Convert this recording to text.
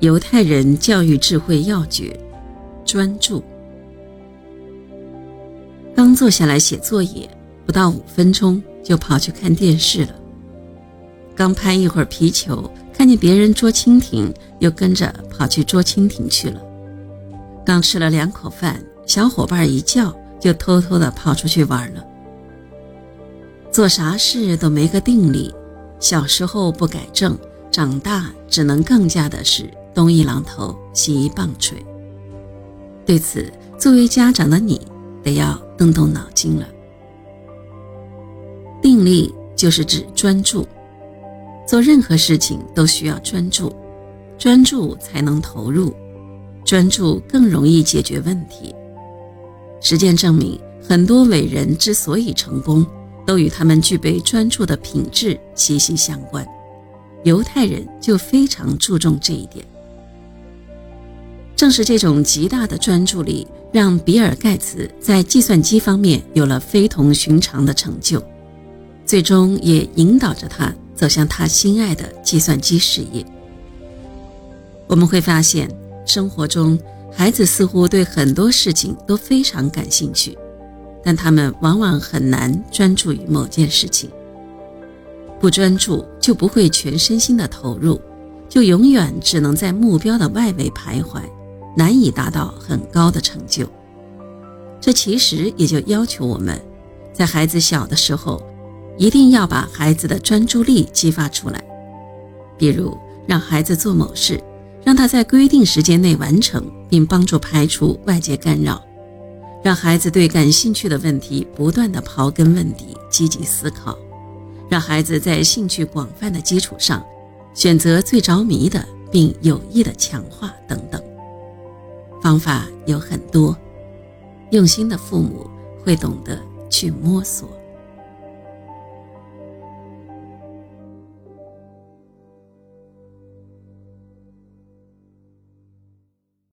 犹太人教育智慧要诀：专注。刚坐下来写作业，不到五分钟就跑去看电视了。刚拍一会儿皮球，看见别人捉蜻蜓，又跟着跑去捉蜻蜓去了。刚吃了两口饭，小伙伴一叫，就偷偷的跑出去玩了。做啥事都没个定力，小时候不改正，长大只能更加的是东一榔头西一棒槌。对此，作为家长的你，得要动动脑筋了。定力就是指专注，做任何事情都需要专注，专注才能投入，专注更容易解决问题。实践证明，很多伟人之所以成功。都与他们具备专注的品质息息相关，犹太人就非常注重这一点。正是这种极大的专注力，让比尔·盖茨在计算机方面有了非同寻常的成就，最终也引导着他走向他心爱的计算机事业。我们会发现，生活中孩子似乎对很多事情都非常感兴趣。但他们往往很难专注于某件事情，不专注就不会全身心的投入，就永远只能在目标的外围徘徊，难以达到很高的成就。这其实也就要求我们，在孩子小的时候，一定要把孩子的专注力激发出来，比如让孩子做某事，让他在规定时间内完成，并帮助排除外界干扰。让孩子对感兴趣的问题不断的刨根问底，积极思考；让孩子在兴趣广泛的基础上，选择最着迷的，并有意的强化等等。方法有很多，用心的父母会懂得去摸索。